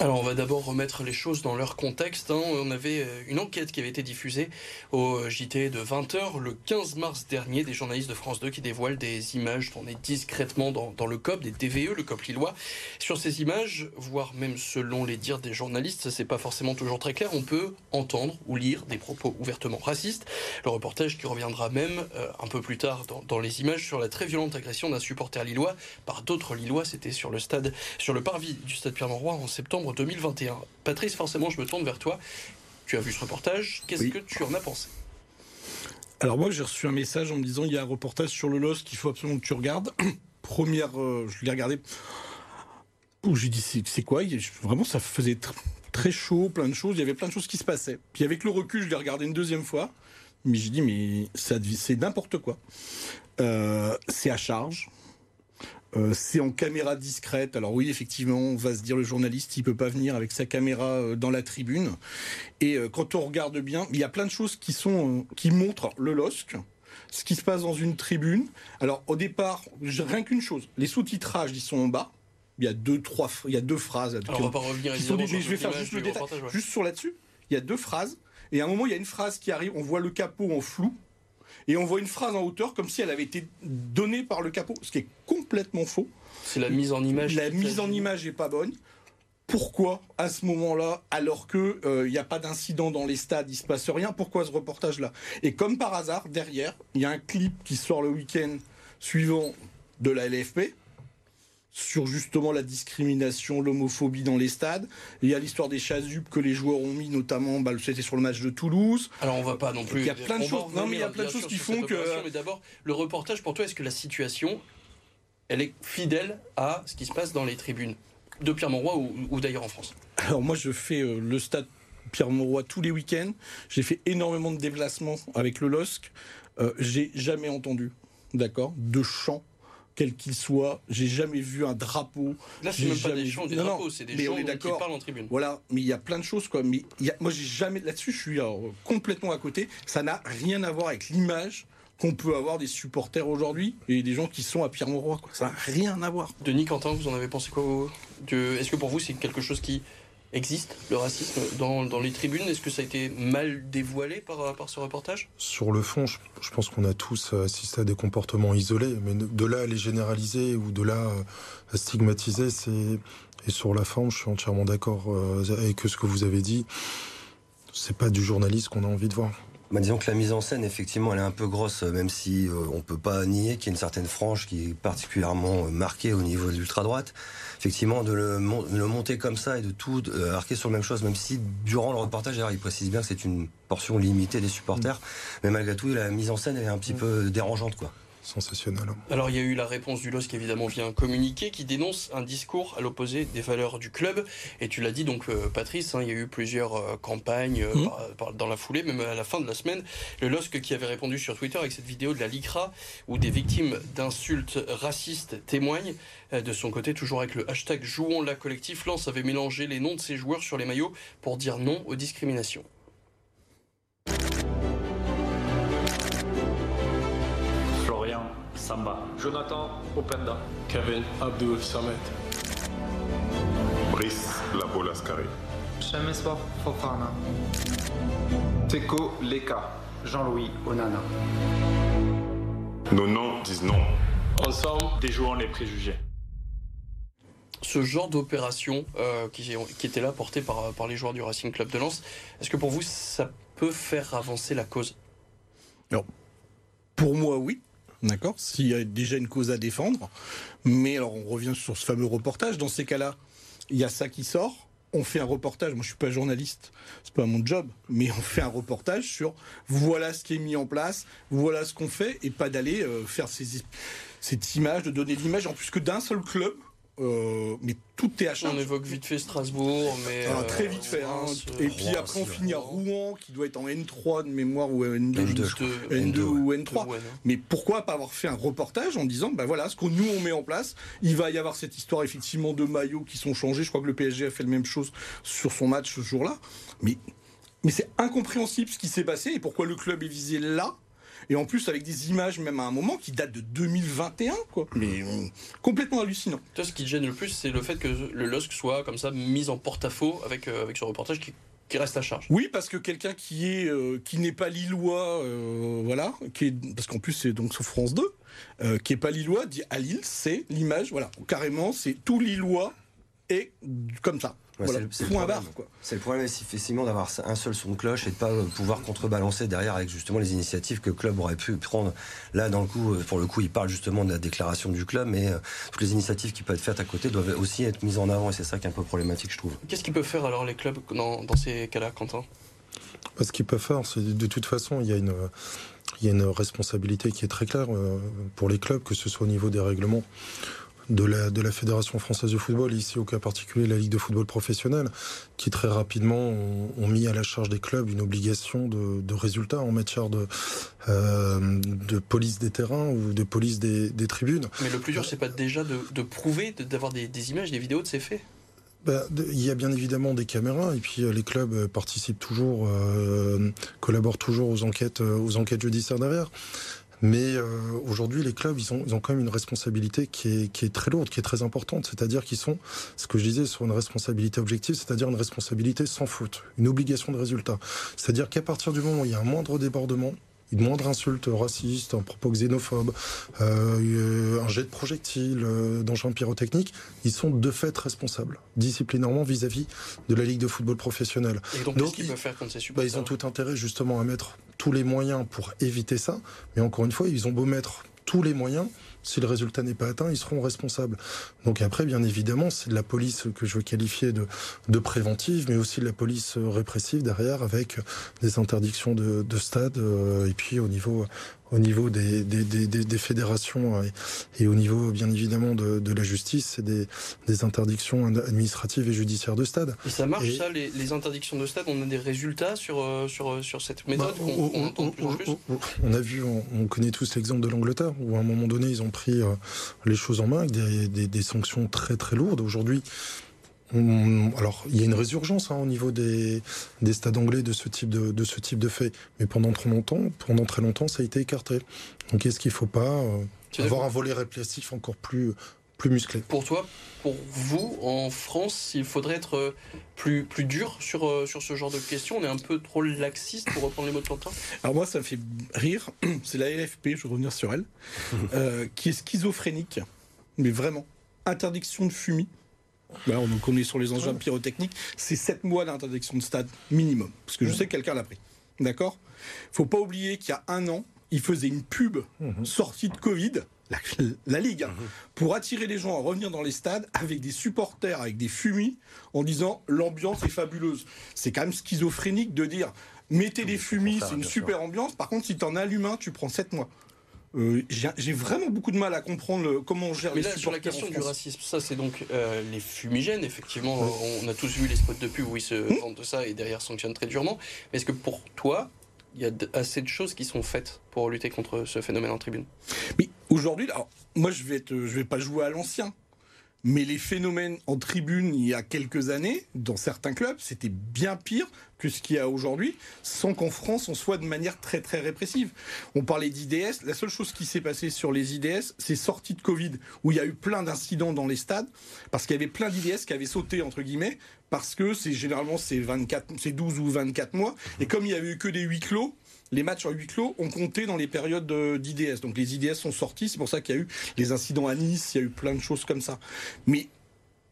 alors on va d'abord remettre les choses dans leur contexte. Hein. On avait euh, une enquête qui avait été diffusée au euh, JT de 20h le 15 mars dernier, des journalistes de France 2 qui dévoilent des images tournées discrètement dans, le COP, des DVE, le COP lillois. Sur ces images, voire même selon les dires des journalistes, c'est pas forcément toujours très clair, on peut entendre ou lire des propos ouvertement racistes. Le reportage qui reviendra même euh, un peu plus tard dans, dans, les images sur la très violente agression d'un supporter lillois par d'autres lillois, c'était sur le stade, sur le parvis du stade Pierre-Mauroy en septembre 2021. Patrice, forcément, je me tourne vers toi. Tu as vu ce reportage. Qu'est-ce que tu en as pensé? Alors moi, j'ai reçu un message en me disant il y a un reportage sur le LOS qu'il faut absolument que tu regardes. Première, euh, je l'ai regardé. Où j'ai dit c'est quoi? Vraiment, ça faisait très chaud, plein de choses. Il y avait plein de choses qui se passaient. Puis avec le recul, je l'ai regardé une deuxième fois. Mais j'ai dit mais c'est n'importe quoi. Euh, c'est à charge. Euh, c'est en caméra discrète. Alors oui, effectivement, on va se dire le journaliste, il peut pas venir avec sa caméra euh, dans la tribune. Et euh, quand on regarde bien, il y a plein de choses qui sont qui montrent le LOSC, ce qui se passe dans une tribune. Alors au départ, rien qu'une chose, les sous-titrages, ils sont en bas. Il y a deux, trois, il y a deux phrases. Alors, on va pas revenir. je vais faire juste le détail, juste sur là-dessus. Il y a deux phrases. Et à un moment, il y a une phrase qui arrive. On voit le capot en flou et on voit une phrase en hauteur comme si elle avait été donnée par le capot, ce qui est complètement faux. C'est la mise en image. La mise en image n'est pas bonne. Pourquoi, à ce moment-là, alors qu'il n'y euh, a pas d'incident dans les stades, il se passe rien, pourquoi ce reportage-là? Et comme par hasard, derrière, il y a un clip qui sort le week-end suivant de la LFP, sur justement la discrimination, l'homophobie dans les stades. Il y a l'histoire des chasubles que les joueurs ont mis, notamment, bah, c'était sur le match de Toulouse. Alors on va pas non plus. Il y a plein de choses. Non, mais il y a plein de choses qui font que. Mais d'abord, le reportage pour toi, est-ce que la situation, elle est fidèle à ce qui se passe dans les tribunes de Pierre-Mauroy ou, d'ailleurs en France? Alors moi, je fais euh, le stade Pierre-Mauroy tous les week-ends. J'ai fait énormément de déplacements avec le LOSC. Euh, j'ai jamais entendu, d'accord, de chants quel qu'il soit. J'ai jamais vu un drapeau. Là, c'est même pas des chants du drapeau, c'est des chants qui parlent en tribune. Voilà, mais il y a plein de choses, quoi. Mais y a... moi, j'ai jamais là-dessus, je suis euh, complètement à côté. Ça n'a rien à voir avec l'image qu'on peut avoir des supporters aujourd'hui et des gens qui sont à Pierre-Mauroy. Ça n'a rien à voir. Denis Quentin, vous en avez pensé quoi Est-ce que pour vous, c'est quelque chose qui existe, le racisme, dans, dans les tribunes? Est-ce que ça a été mal dévoilé par, par ce reportage? Sur le fond, je, pense qu'on a tous assisté à des comportements isolés, mais de là à les généraliser ou de là à stigmatiser, c'est... Et sur la forme, je suis entièrement d'accord euh, avec ce que vous avez dit. C'est pas du journaliste qu'on a envie de voir. Bah, disons que la mise en scène, effectivement, elle est un peu grosse, même si euh, on peut pas nier qu'il y a une certaine frange qui est particulièrement marquée au niveau de l'ultra-droite effectivement, de le, monter comme ça et de tout euh, arquer sur la même chose, même si durant le reportage, il précise bien que c'est une portion limitée des supporters, mm. mais malgré tout, la mise en scène est un petit mm. peu dérangeante, quoi sensationnel. Alors il y a eu la réponse du LOSC évidemment via un communiqué qui dénonce un discours à l'opposé des valeurs du club. Et tu l'as dit donc euh, Patrice, hein, il y a eu plusieurs euh, campagnes euh, mmh. dans la foulée, même à la fin de la semaine. Le LOSC qui avait répondu sur Twitter avec cette vidéo de la LICRA où des victimes d'insultes racistes témoignent. De son côté, toujours avec le hashtag Jouons la collectif, Lance avait mélangé les noms de ses joueurs sur les maillots pour dire non aux discriminations. Samba. Jonathan Openda. Kevin Abdul Samet. Brice Labolascari. Shemeswa Fofana. Teko Leka. Jean-Louis Onana. Nos noms disent non. Ensemble, déjouons les préjugés ce genre d'opération euh, qui, qui, était là portée par, par les joueurs du Racing Club de Lens, est-ce que pour vous ça peut faire avancer la cause? Non. Pour moi, oui. D'accord S'il y a déjà une cause à défendre. Mais alors, on revient sur ce fameux reportage. Dans ces cas-là, il y a ça qui sort. On fait un reportage. Moi, je suis pas journaliste. C'est pas mon job. Mais on fait un reportage sur voilà ce qui est mis en place, voilà ce qu'on fait, et pas d'aller euh, faire cette image, de donner l'image en plus que d'un seul club euh, mais tout est à charge. On évoque vite fait Strasbourg, mais. Ah, très vite fait. Hein. Et puis après, on finit à Rouen, qui doit être en N3 de mémoire, ou N2, N2, ou N3. Mais pourquoi pas avoir fait un reportage en disant, ben voilà, ce que nous on met en place, il va y avoir cette histoire effectivement de maillots qui sont changés. Je crois que le PSG a fait la même chose sur son match ce jour-là. Mais, mais c'est incompréhensible ce qui s'est passé et pourquoi le club est visé là Et en plus, avec des images, même à un moment, qui datent de 2021, quoi. Mais euh, complètement hallucinant. Toi, ce qui te gêne le plus, c'est le fait que le LOSC soit comme ça mis en porte-à-faux avec, euh, avec ce reportage qui, qui reste à charge. Oui, parce que quelqu'un qui est euh, qui n'est pas lillois, euh, voilà, qui est, parce qu'en plus c'est donc sur France 2, euh, qui est pas lillois, dit à Lille, c'est l'image, voilà, carrément, c'est tout lillois et comme ça. Ouais, voilà, c'est le- problème. barre, quoi. C'est le problème, effectivement, d'avoir un seul son de cloche et de pas euh, pouvoir contrebalancer derrière avec justement les initiatives que le club aurait pu prendre. Là, dans le coup, euh, pour le coup, il parle justement de la déclaration du club, mais euh, toutes les initiatives qui peuvent être faites à côté doivent aussi être mises en avant et c'est ça qui est un peu problématique, je trouve. Qu'est-ce qu'ils peuvent faire alors les clubs dans, dans ces cas-là, Quentin? Bah, Ce qu'ils peuvent faire, c'est de toute façon, il y a une, il y a une responsabilité qui est très claire euh, pour les clubs, que ce soit au niveau des règlements de la, de la Fédération française de football, ici au cas particulier la Ligue de football professionnel, qui très rapidement ont, ont mis à la charge des clubs une obligation de, de résultats en matière de, euh, de police des terrains ou de police des, des tribunes. Mais le plus dur, c'est pas déjà de, de prouver, d'avoir des, des images, des vidéos de ces faits? Bah, il y a bien évidemment des caméras et puis euh, les clubs euh, participent toujours, euh, collaborent toujours aux enquêtes, aux enquêtes judiciaires derrière. Mais euh, aujourd'hui, les clubs, ils ont, ils ont quand même une responsabilité qui est, qui est très lourde, qui est très importante. C'est-à-dire qu'ils sont, ce que je disais, sur une responsabilité objective, c'est-à-dire une responsabilité sans faute, une obligation de résultat. C'est-à-dire qu'à partir du moment où il y a un moindre débordement, une moindre insulte raciste, un propos xénophobe, euh, un jet de projectile, euh, d'engin pyrotechnique, ils sont de fait responsables, disciplinairement vis-à-vis de la Ligue de football professionnel. Et donc, Donc, qu'est-ce qu'ils ils- peuvent faire contre ces Bah, ils ont tout intérêt justement à mettre tous les moyens pour éviter ça, mais encore une fois, ils ont beau mettre tous les moyens, si le résultat n'est pas atteint, ils seront responsables. Donc après, bien évidemment, c'est de la police que je veux qualifier de, préventive, mais aussi de la police répressive derrière, avec des interdictions de, de stade, euh, et puis au niveau, au niveau des, des, des, des- fédérations euh, et, et au niveau, bien évidemment, de, de la justice, c'est des, des interdictions administratives et judiciaires de stade. Et ça marche, Et- ça, les, les interdictions de stade On a des résultats sur, euh, sur, euh, sur cette méthode Bah, on, plus on- plus on- on a vu, on, on connaît tous l'exemple de l'Angleterre, où à un moment donné, ils ont pris les choses en main avec des, des- des sanctions très très lourdes. Aujourd'hui, alors il y a une résurgence hein, au niveau des, des stades anglais de ce type de, de ce type de fait, mais pendant très longtemps, pendant très longtemps, ça a été écarté. Donc est-ce qu'il ne faut pas euh, avoir un volet répressif encore plus plus musclé? Pour toi, pour vous, en France, il faudrait être euh, plus, plus dur sur, euh, sur ce genre de questions? On est un peu trop laxiste, pour reprendre les mots de Quentin? Alors moi, ça me fait rire. C'est la LFP, je vais revenir sur elle, euh, qui est schizophrénique, mais vraiment. Interdiction de fumer. On, donc on est sur les engins pyrotechniques. C'est 7 mois d'interdiction de stade minimum. Parce que je sais que quelqu'un l'a pris. D'accord? Faut pas oublier qu'il y a un an, il faisait une pub sortie de Covid, la, la Ligue, hein, pour attirer les gens à revenir dans les stades avec des supporters, avec des fumis, en disant l'ambiance est fabuleuse. C'est quand même schizophrénique de dire mettez des fumis, c'est une super ambiance. Par contre, si t'en allumes un, tu prends 7 mois. Euh, J'ai vraiment beaucoup de mal à comprendre le- comment on gère Mais les là, sur la question du racisme, ça c'est donc euh, les fumigènes, effectivement, on a tous vu les spots de pub où ils se Mmh. vendent de ça et derrière sanctionnent très durement. Mais est-ce que pour toi, il y a assez de choses qui sont faites pour lutter contre ce phénomène en tribune? Mais aujourd'hui, moi je vais, être, je vais pas jouer à l'ancien, mais les phénomènes en tribune il y a quelques années, dans certains clubs, c'était bien pire que ce qu'il y a aujourd'hui, sans qu'en France on soit de manière très très répressive. On parlait d'IDS, la seule chose qui s'est passée sur les IDS, c'est sortie de Covid, où il y a eu plein d'incidents dans les stades, parce qu'il y avait plein d'IDS qui avaient sauté entre guillemets, parce que c'est généralement c'est 24, c'est 12 ou 24 mois, et comme il y avait eu que des huis clos, les matchs en huis clos ont compté dans les périodes de- d'IDS. Donc les IDS sont sortis, c'est pour ça qu'il y a eu les incidents à Nice, il y a eu plein de choses comme ça. Mais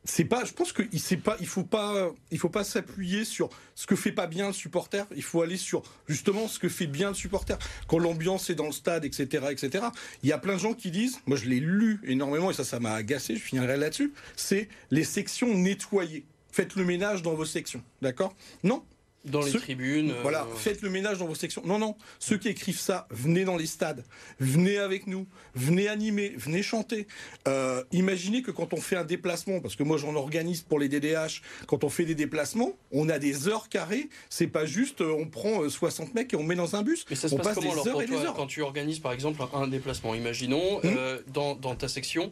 c'est pas, je pense qu'il sait pas, il faut pas, il faut pas s'appuyer sur ce que fait pas bien le supporter. Il faut aller sur justement ce que fait bien le supporter. Quand l'ambiance est dans le stade, etc., etc. Il y a plein de gens qui disent, moi je l'ai lu énormément et ça, ça m'a agacé. Je finirai là-dessus. C'est les sections nettoyées. Faites le ménage dans vos sections, d'accord? Non, Dans les tribunes euh, voilà, faites le ménage dans vos sections. Non, non, ceux qui écrivent ça, venez dans les stades, venez avec nous, venez animer, venez chanter. Euh, imaginez que quand on fait un déplacement, parce que moi j'en organise pour les DDH, quand on fait des déplacements, on a des heures carrées, c'est pas juste euh, on prend euh, 60 mecs et on met dans un bus. Mais ça se on passe passe comment des alors heures pour et des heures. quand tu organises par exemple un déplacement? Imaginons, euh, dans, dans ta section,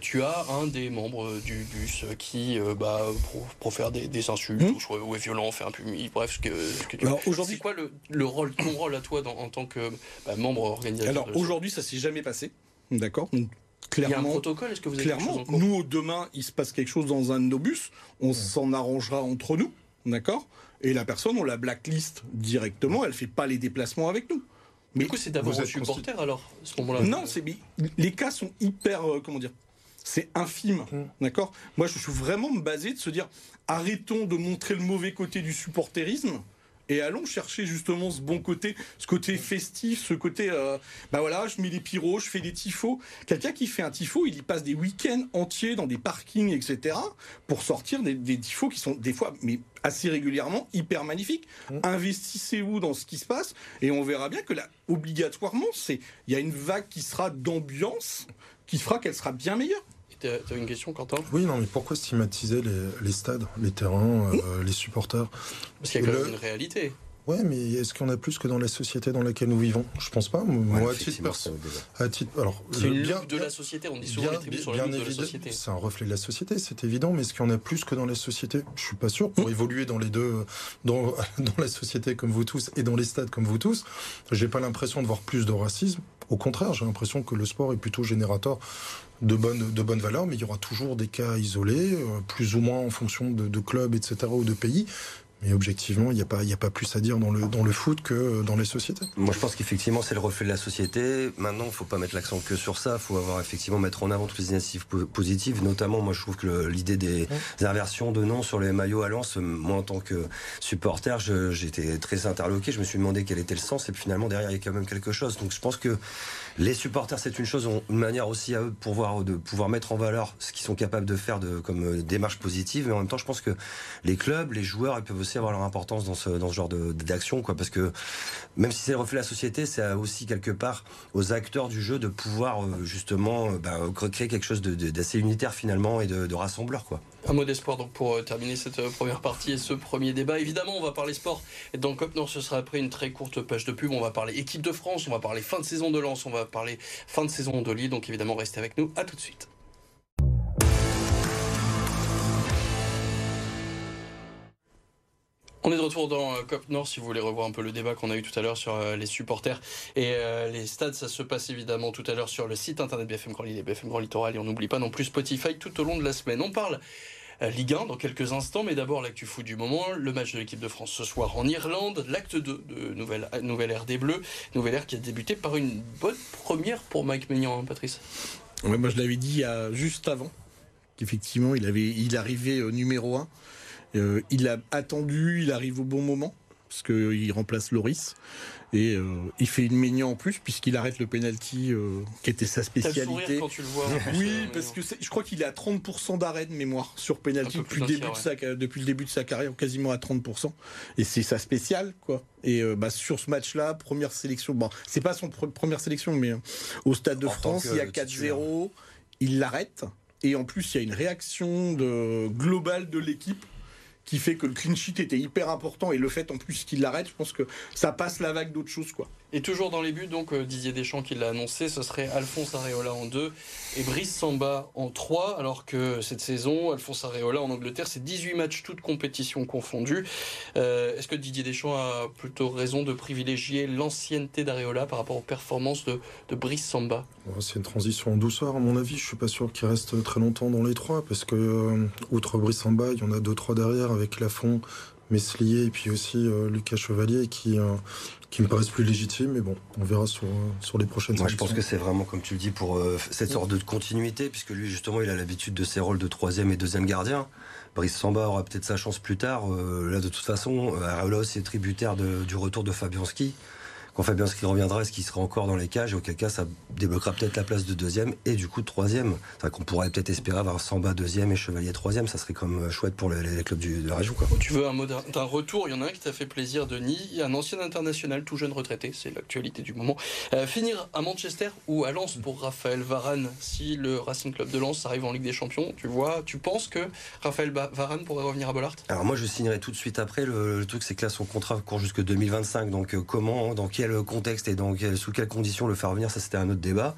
tu as un des membres du bus qui bah, pro- profère des, des insultes Hmm. ou, est violent, fait un peu, bref, ce que, ce que tu Alors, aujourd'hui- C'est quoi le, le rôle, ton rôle à toi dans- en tant que bah, membre organisateur Alors aujourd'hui, ça s'est jamais passé. D'accord? Donc, Il y a un Clairement, protocole Est-ce que vous avez clairement, chose en cours? nous, demain, il se passe quelque chose dans un de nos bus, on s'en arrangera entre nous, d'accord? Et la personne, on la blacklist directement, elle fait pas les déplacements avec nous. Mais Du coup, c'est d'abord êtes supporters alors, à ce moment-là? Non, c'est mais les cas sont hyper, euh, comment dire, c'est infime, Mm. d'accord? Moi, je suis vraiment basé de se dire, arrêtons de montrer le mauvais côté du supporterisme. Et allons chercher justement ce bon côté, ce côté festif, ce côté, euh, bah voilà, je mets des pyros, je fais des tifos. Quelqu'un qui fait un tifo, il y passe des week-ends entiers dans des parkings, etc., pour sortir des, des tifos qui sont des fois, mais assez régulièrement, hyper magnifiques. Investissez-vous dans ce qui se passe, et on verra bien que là, obligatoirement, c'est, il y a une vague qui sera d'ambiance, qui fera qu'elle sera bien meilleure. T'as t'as une question, Quentin? Oui, non, mais pourquoi stigmatiser les, les stades, les terrains, euh, les supporters? Parce qu'il y a quand Le- même une réalité. Ouais, mais est-ce qu'il y en a plus que dans la société dans laquelle nous vivons? Je pense pas. Moi, Ouais, à titre perso, c'est- à titre, alors, C'est le- une bien- de bien- la société. On dit souvent les tribus sur la bien lutte de la société. C'est un reflet de la société, c'est évident, mais est-ce qu'il y en a plus que dans la société? Je suis pas sûr. Pour évoluer dans les deux, dans, dans la société comme vous tous et dans les stades comme vous tous, j'ai pas l'impression de voir plus de racisme. Au contraire, j'ai l'impression que le sport est plutôt générateur de bonnes, valeurs, mais il y aura toujours des cas isolés, euh, plus ou moins en fonction de clubs, etc., ou de pays. Mais objectivement, il n'y a, pas- il y a pas plus à dire dans le, dans le foot que dans les sociétés. Moi, je pense qu'effectivement, c'est le reflet de la société. Maintenant, il faut pas mettre l'accent que sur ça. Il faut avoir effectivement mettre en avant toutes les initiatives po- positives. Notamment, moi, je trouve que l'idée des inversions de noms sur les maillots à Lens, euh, moi, en tant que supporter, j'étais très interloqué. Je me suis demandé quel était le sens. Et puis finalement, derrière, il y a quand même quelque chose. Donc, je pense que les supporters, c'est une chose, ont une manière aussi à eux de pouvoir, de pouvoir mettre en valeur ce qu'ils sont capables de faire de, comme euh, démarche positive. Mais en même temps, je pense que les clubs, les joueurs, ils peuvent aussi avoir leur importance dans ce, dans ce genre d'action. Parce que même si c'est le reflet de la société, c'est aussi quelque part aux acteurs du jeu de pouvoir euh, justement euh, bah, créer quelque chose d'assez unitaire finalement et de, rassembleur, quoi. Un mot d'espoir donc pour terminer cette première partie et ce premier débat. Évidemment, on va parler sport. Dans Cop Nord, ce sera après une très courte page de pub. On va parler équipe de France, on va parler fin de saison de Lens, on va parler fin de saison Lille. Donc évidemment, restez avec nous. À tout de suite. On est de retour dans euh, Cop Nord. Si vous voulez revoir un peu le débat qu'on a eu tout à l'heure sur euh, les supporters et euh, les stades, ça se passe évidemment tout à l'heure sur le site internet BFM Grand et BFM Grand Littoral. Et on n'oublie pas non plus Spotify tout au long de la semaine. On parle Ligue 1 dans quelques instants, mais d'abord l'actu foot du moment, le match de l'équipe de France ce soir en Irlande, l'acte 2 de Nouvelle, Nouvelle Ère des Bleus, Nouvelle Ère qui a débuté par une bonne première pour Mike Maignan, hein, Patrice. Moi, je l'avais dit juste avant qu'effectivement, il avait, il arrivait au numéro 1. il a attendu, il arrive au bon moment parce qu'il remplace Loris et euh, il fait une Maignan en plus puisqu'il arrête le penalty euh, qui était sa le spécialité. quand tu le vois. Oui, euh, parce que je crois qu'il est à 30% d'arrêt de mémoire sur penalty depuis le, début de sa, depuis le début de sa carrière, quasiment à 30%. Et c'est sa spéciale, quoi. Et euh, bah, sur ce match-là, première sélection, bon, c'est pas son pre- première sélection, mais euh, au Stade de En France, il y a titulaire. 4-0, il l'arrête. Et en plus, il y a une réaction de, globale de l'équipe qui fait que le clean sheet était hyper important et le fait en plus qu'il l'arrête, je pense que ça passe la vague d'autres choses quoi. Et toujours dans les buts, donc euh, Didier Deschamps qui l'a annoncé, ce serait Alphonse Areola en 2 et Brice Samba en 3, alors que cette saison, Alphonse Areola en Angleterre, c'est 18 matchs, toutes compétitions confondues. Euh, Est-ce que Didier Deschamps a plutôt raison de privilégier l'ancienneté d'Areola par rapport aux performances de, Brice Samba? Bon, C'est une transition en douceur, à mon avis. Je suis pas sûr qu'il reste très longtemps dans les trois, parce que, euh, outre Brissamba, il y en a deux, trois derrière, avec Lafont, Meslier, et puis aussi euh, Lucas Chevalier, qui, euh, qui me paraissent plus légitimes. Mais bon, on verra sur, euh, sur les prochaines Moi, je pense que c'est vraiment, comme tu le dis, pour cette sorte de continuité, puisque lui, justement, il a l'habitude de ses rôles de troisième et deuxième gardien. Brice Samba aura peut-être sa chance plus tard. Là, de toute façon, Areola aussi est tributaire de- du retour de Fabianski. Quand Fabianski reviendra, est-ce qu'il sera encore dans les cages Et auquel cas, ça débloquera peut-être la place de deuxième et du coup de troisième. Vrai qu'on pourrait peut-être espérer avoir Samba deuxième et Chevalier troisième. Ça serait comme euh, chouette pour les, les clubs du- de la région. Quoi. Tu veux un retour? Il y en a un qui t'a fait plaisir, Denis, un ancien international, tout jeune retraité, c'est l'actualité du moment. Euh, finir à Manchester ou à Lens pour Raphaël Varane? Si le Racing Club de Lens arrive en Ligue des Champions, tu vois, tu penses que Raphaël Varane pourrait revenir à Bollard? Alors moi, je signerai tout de suite après. Le, le truc, c'est que là, son contrat court jusque 2025. Donc euh, comment, dans quel quel contexte et dans quel, sous quelles conditions le faire venir, ça c'était un autre débat.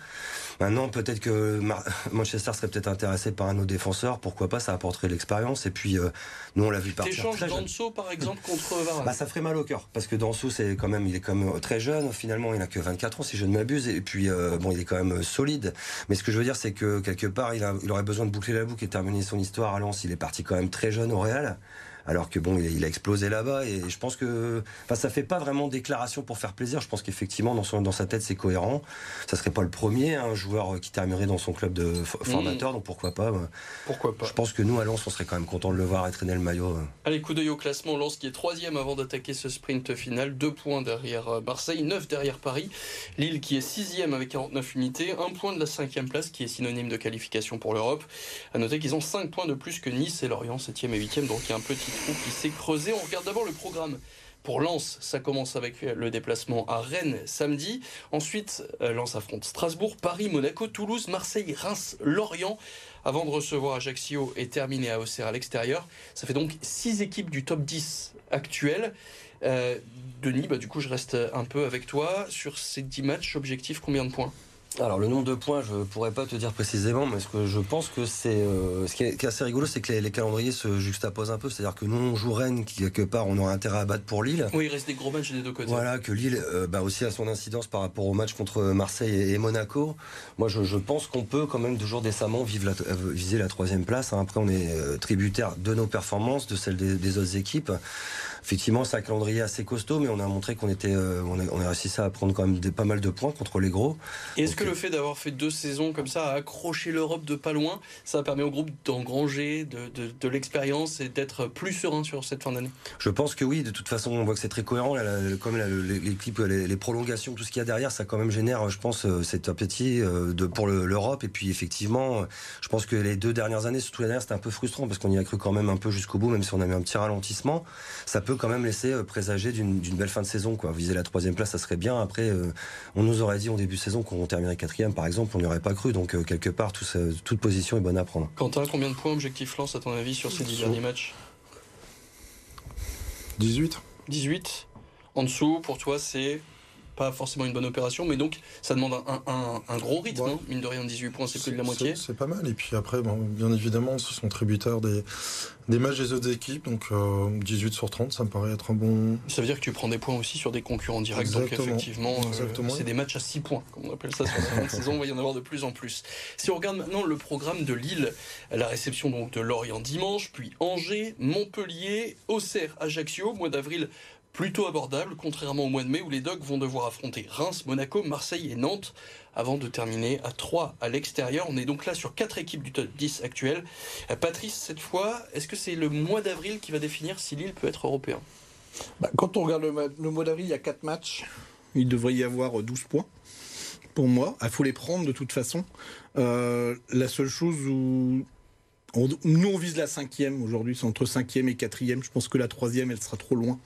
Maintenant, peut-être que Manchester serait peut-être intéressé par un autre défenseur, pourquoi pas, ça apporterait l'expérience. Et puis, euh, nous, on l'a vu partir. Danso, par exemple, contre Varane bah, Ça ferait mal au cœur, parce que Danso, c'est quand même, il est quand même très jeune, finalement, il n'a que 24 ans, si je ne m'abuse, et puis, euh, bon, il est quand même solide. Mais ce que je veux dire, c'est que quelque part, il, a, il aurait besoin de boucler la boucle et terminer son histoire à Lens. Il est parti quand même très jeune au Real alors que bon, il a explosé là-bas et je pense que, enfin, ça fait pas vraiment déclaration pour faire plaisir. Je pense qu'effectivement, dans, dans sa tête, c'est cohérent. Ça serait pas le premier un joueur qui terminerait dans son club de formateur, mmh. donc pourquoi pas Pourquoi pas Je pense que nous, à Lens, on serait quand même content de le voir et traîner le maillot. Allez, coup d'œil au classement. Lens qui est troisième avant d'attaquer ce sprint final, deux points derrière euh, Marseille, neuf derrière Paris. Lille qui est sixième avec 49 unités, un point de la cinquième place qui est synonyme de qualification pour l'Europe. À noter qu'ils ont cinq points de plus que Nice et Lorient, septième et huitième, donc il y a un petit qui s'est creusé. On regarde d'abord le programme. Pour Lens, ça commence avec le déplacement à Rennes samedi. Ensuite, euh, Lens affronte Strasbourg, Paris, Monaco, Toulouse, Marseille, Reims, Lorient. Avant de recevoir Ajaccio et terminer à Auxerre à l'extérieur. Ça fait donc six équipes du top 10 actuel. Euh, Denis, bah, du coup, je reste un peu avec toi. Sur ces 10 matchs, objectif, combien de points? Alors le nombre de points, je pourrais pas te dire précisément, mais ce que je pense que c'est euh, ce qui est, assez rigolo, c'est que les, calendriers se juxtaposent un peu. C'est-à-dire que nous on joue Rennes, qui quelque part on aura intérêt à battre pour Lille. Oui, il reste des gros matchs des deux côtés. Voilà, que Lille euh, bah, aussi a son incidence par rapport au match contre Marseille et, Monaco. Moi, je, pense qu'on peut quand même toujours décemment vivre la, euh, viser la troisième place. Hein. Après, on est tributaire de nos performances, de celles des autres équipes. Effectivement, c'est un calendrier assez costaud, mais on a montré qu'on était, euh, on, a, réussi à prendre quand même des, pas mal de points contre les gros. Est-ce que le fait d'avoir fait deux saisons comme ça, à accrocher l'Europe de pas loin, ça permet au groupe d'engranger de, de, l'expérience et d'être plus serein sur cette fin d'année? Je pense que oui. De toute façon, on voit que c'est très cohérent. comme les, les, prolongations, tout ce qu'il y a derrière, ça quand même génère, je pense, euh, cet appétit euh, de, pour l'Europe. Et puis effectivement, je pense que les deux dernières années, surtout la dernière, c'était un peu frustrant parce qu'on y a cru quand même un peu jusqu'au bout, même si on a eu un petit ralentissement. Ça peut quand même laisser euh, présager d'une belle fin de saison. Quoi. Viser la troisième place, ça serait bien. Après, euh, on nous aurait dit en début de saison qu'on terminerait quatrième, par exemple, on n'y aurait pas cru. Donc, euh, quelque part, tout toute position est bonne à prendre. Quentin, combien de points objectif lance à ton avis sur ces dix derniers matchs? 18. 18 En dessous, pour toi, c'est pas forcément une bonne opération, mais donc ça demande un, gros rythme, hein. mine de rien, 18 points, c'est plus de la moitié. C'est pas mal, et puis après, bien évidemment, ce sont tributaires des, des matchs des autres équipes, donc 18 euh, sur 30, ça me paraît être un bon... Ça veut dire que tu prends des points aussi sur des concurrents directs, donc effectivement, euh, c'est des matchs à 6 points, comme on appelle ça sur la fin de saison, il va y en avoir de plus en plus. Si on regarde maintenant le programme de Lille, la réception donc de Lorient dimanche, puis Angers, Montpellier, Auxerre, Ajaccio, mois d'avril, plutôt abordable, contrairement au mois de mai où les Dogs vont devoir affronter Reims, Monaco, Marseille et Nantes avant de terminer à 3 à l'extérieur. On est donc là sur 4 équipes du top 10 actuel. Euh, Patrice, cette fois, est-ce que c'est le mois d'avril qui va définir si Lille peut être européen? Bah, Quand on regarde le, mois d'avril, il y a 4 matchs. Il devrait y avoir 12 points. Pour moi, il faut les prendre de toute façon. Euh, la seule chose où nous, on vise la cinquième aujourd'hui, c'est entre cinquième et quatrième. Je pense que la troisième, elle sera trop loin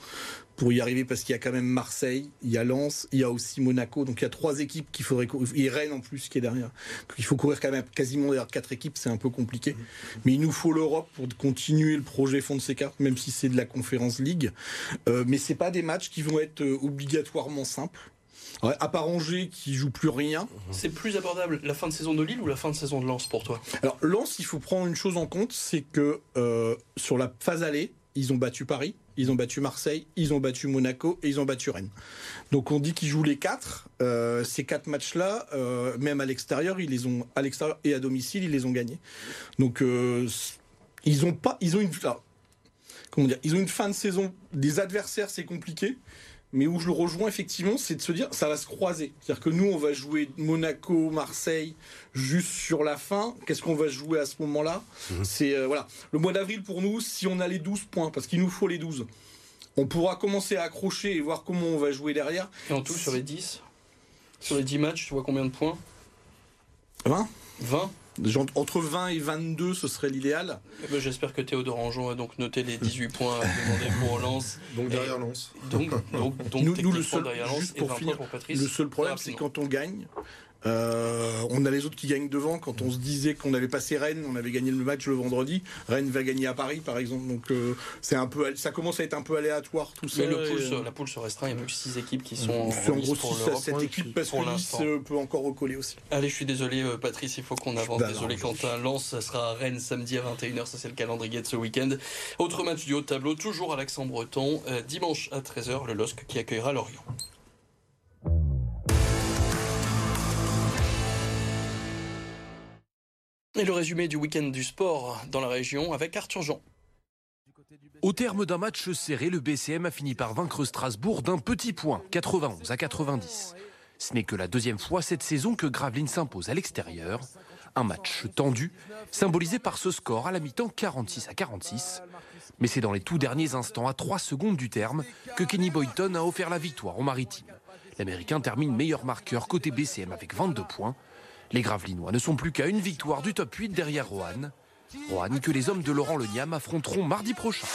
pour y arriver parce qu'il y a quand même Marseille, il y a Lens, il y a aussi Monaco. Donc il y a trois équipes qu'il faudrait courir. Et Rennes en plus qui est derrière. il faut courir quand même quasiment derrière quatre équipes, c'est un peu compliqué. Mais il nous faut l'Europe pour continuer le projet Fonseca, même si c'est de la Conférence League. Euh, mais c'est pas des matchs qui vont être euh, obligatoirement simples. à part Angers qui joue plus rien. C'est plus abordable la fin de saison de Lille ou la fin de saison de Lens pour toi? Alors Lens, il faut prendre une chose en compte, c'est que euh, sur la phase allée, ils ont battu Paris, ils ont battu Marseille, ils ont battu Monaco et ils ont battu Rennes. Donc on dit qu'ils jouent les quatre. Euh, ces quatre matchs-là, euh, même à l'extérieur, ils les ont à l'extérieur et à domicile, ils les ont gagnés. Donc euh, ils ont pas, ils ont une, comment dire, ils ont une fin de saison. Des adversaires, c'est compliqué. Mais où je le rejoins effectivement, c'est de se dire ça va se croiser. C'est-à-dire que nous, on va jouer Monaco, Marseille juste sur la fin. Qu'est-ce qu'on va jouer à ce moment-là mhm. C'est euh, voilà le mois d'avril pour nous. Si on a les 12 points, parce qu'il nous faut les 12, on pourra commencer à accrocher et voir comment on va jouer derrière. Et en tout sur les 10 Sur les 10 matchs, tu vois combien de points? 20 20 entre 20 et 22, ce serait l'idéal. Eh ben, j'espère que Théodore Anjon a donc noté les 18 points demandés pour Lens. Donc derrière Lens. Donc, donc, nous, le seul, juste pour finir, le seul problème, c'est quand on gagne, Euh, on a les autres qui gagnent devant. Quand on se disait qu'on avait passé Rennes, on avait gagné le match le vendredi. Rennes va gagner à Paris, par exemple. Donc euh, c'est un peu, ça commence à être un peu aléatoire tout ça. Mais le pool, euh, la poule se restreint. Il y a même 6 équipes qui sont c'est en en gros pour 6 à l'Europe. 7 équipes parce que Nice euh, peut encore recoller aussi. Allez, je suis désolé, Patrice, il faut qu'on avance. Désolé, non, Quentin. Lens, ça sera à Rennes samedi à 21h. Ça, c'est le calendrier de ce week-end. Autre match du haut de tableau, toujours à l'accent-breton. euh, dimanche à 13h, le LOSC qui accueillera Lorient. Et le résumé du week-end du sport dans la région avec Arthur Jean. Au terme d'un match serré, le BCM a fini par vaincre Strasbourg d'un petit point, 91 à 90. Ce n'est que la deuxième fois cette saison que Gravelines s'impose à l'extérieur. Un match tendu, symbolisé par ce score à la mi-temps 46 à 46. Mais c'est dans les tout derniers instants, à 3 secondes du terme, que Kenny Boyton a offert la victoire aux Maritimes. L'Américain termine meilleur marqueur côté BCM avec 22 points. Les Gravelinois ne sont plus qu'à une victoire du top 8 derrière Roanne. Roanne que les hommes de Laurent Le Niam affronteront mardi prochain.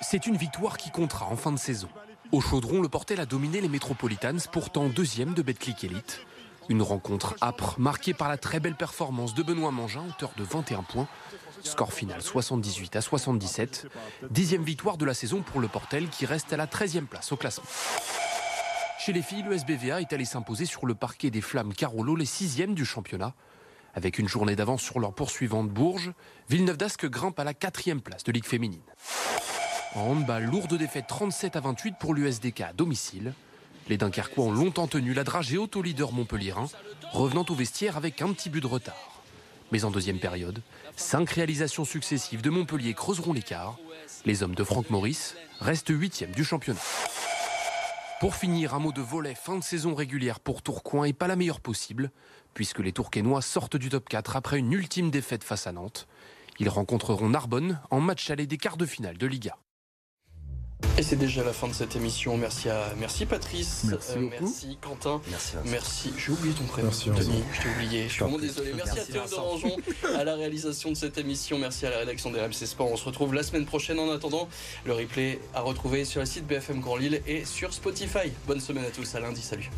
C'est une victoire qui comptera en fin de saison. Au Chaudron, le Portel a dominé les Metropolitans, pourtant deuxième de Betclic Elite. Une rencontre âpre, marquée par la très belle performance de Benoît Mangin, auteur de 21 points. Score final 78 à 77. Dixième victoire de la saison pour le Portel qui reste à la 13e place au classement. Chez les filles, le SBVA est allé s'imposer sur le parquet des Flammes Carolo, les sixièmes du championnat. Avec une journée d'avance sur leur poursuivante Bourges, Villeneuve d'Ascq grimpe à la quatrième place de Ligue féminine. En handball, lourde défaite 37 à 28 pour l'USDK à domicile. Les Dunkerquois ont longtemps tenu la dragée auto leader montpellierin, revenant au vestiaire avec un petit but de retard. Mais en deuxième période, cinq réalisations successives de Montpellier creuseront l'écart. Les hommes de Franck Maurice restent huitièmes du championnat. Pour finir, un mot de volet fin de saison régulière pour Tourcoing et pas la meilleure possible, puisque les Tourquenois sortent du top 4 après une ultime défaite face à Nantes. Ils rencontreront Narbonne en match aller des quarts de finale de Liga. Et c'est déjà la fin de cette émission. Merci à merci Patrice, Merci beaucoup. merci Quentin, Merci. J'ai oublié ton prénom, Merci, Denis. Je t'ai oublié. Je suis vraiment désolé. Merci, Merci, à Théo Vincent. Dorangeon à la réalisation de cette émission. Merci à la rédaction des RMC Sport. On se retrouve la semaine prochaine. En attendant, le replay à retrouver sur le site BFM Grand Lille et sur Spotify. Bonne semaine à tous. À lundi. Salut.